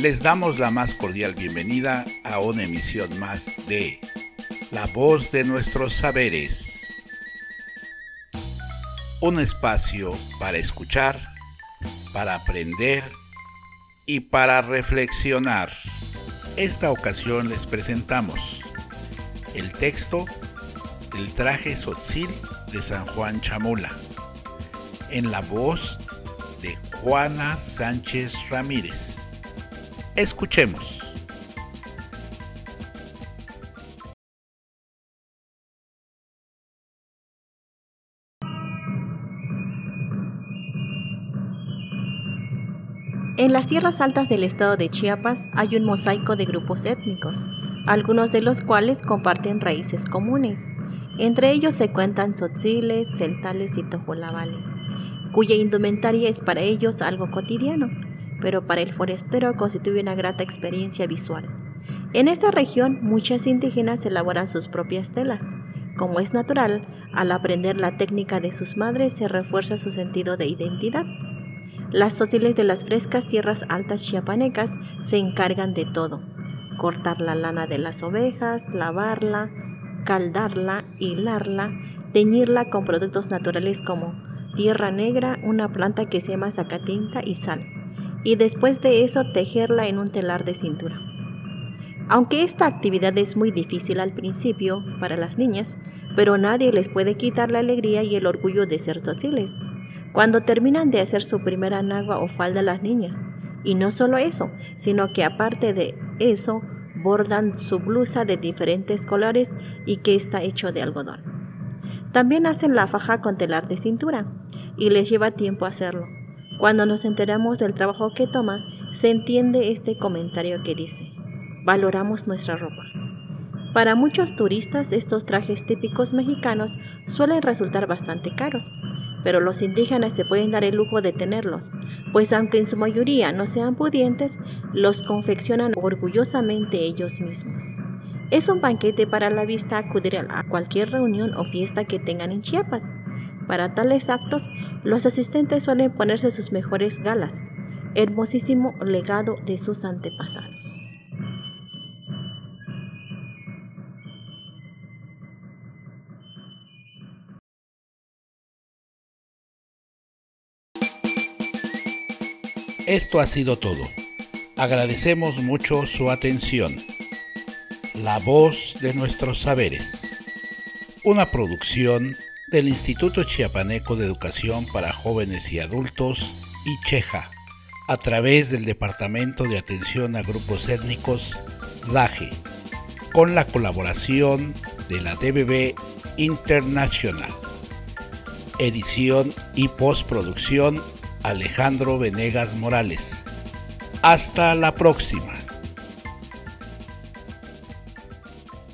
Les damos la más cordial bienvenida a una emisión más de La voz de nuestros saberes. Un espacio para escuchar, para aprender y para reflexionar. Esta ocasión les presentamos el texto del traje sotzil de San Juan Chamula, en la voz de Juana Sánchez Ramírez. Escuchemos. En las tierras altas del estado de Chiapas hay un mosaico de grupos étnicos, algunos de los cuales comparten raíces comunes. Entre ellos se cuentan tzotziles, celtales y tojolabales, cuya indumentaria es para ellos algo cotidiano pero para el forastero constituye una grata experiencia visual. En esta región muchas indígenas elaboran sus propias telas. Como es natural, al aprender la técnica de sus madres se refuerza su sentido de identidad. Las sociles de las frescas tierras altas chiapanecas se encargan de todo. Cortar la lana de las ovejas, lavarla, caldarla, hilarla, teñirla con productos naturales como tierra negra, una planta que se llama zacatinta y sal y después de eso tejerla en un telar de cintura. Aunque esta actividad es muy difícil al principio para las niñas, pero nadie les puede quitar la alegría y el orgullo de ser tzotziles. Cuando terminan de hacer su primera nagua o falda las niñas, y no solo eso, sino que aparte de eso, bordan su blusa de diferentes colores y que está hecho de algodón. También hacen la faja con telar de cintura, y les lleva tiempo hacerlo cuando nos enteramos del trabajo que toma, se entiende este comentario que dice, valoramos nuestra ropa. Para muchos turistas estos trajes típicos mexicanos suelen resultar bastante caros, pero los indígenas se pueden dar el lujo de tenerlos, pues aunque en su mayoría no sean pudientes, los confeccionan orgullosamente ellos mismos. Es un banquete para la vista acudir a cualquier reunión o fiesta que tengan en Chiapas. Para tales actos, los asistentes suelen ponerse sus mejores galas, hermosísimo legado de sus antepasados. Esto ha sido todo. Agradecemos mucho su atención. La voz de nuestros saberes. Una producción del Instituto Chiapaneco de Educación para Jóvenes y Adultos, ICHEJA, a través del Departamento de Atención a Grupos Étnicos, DAGE, con la colaboración de la DBB International. Edición y postproducción Alejandro Venegas Morales. Hasta la próxima.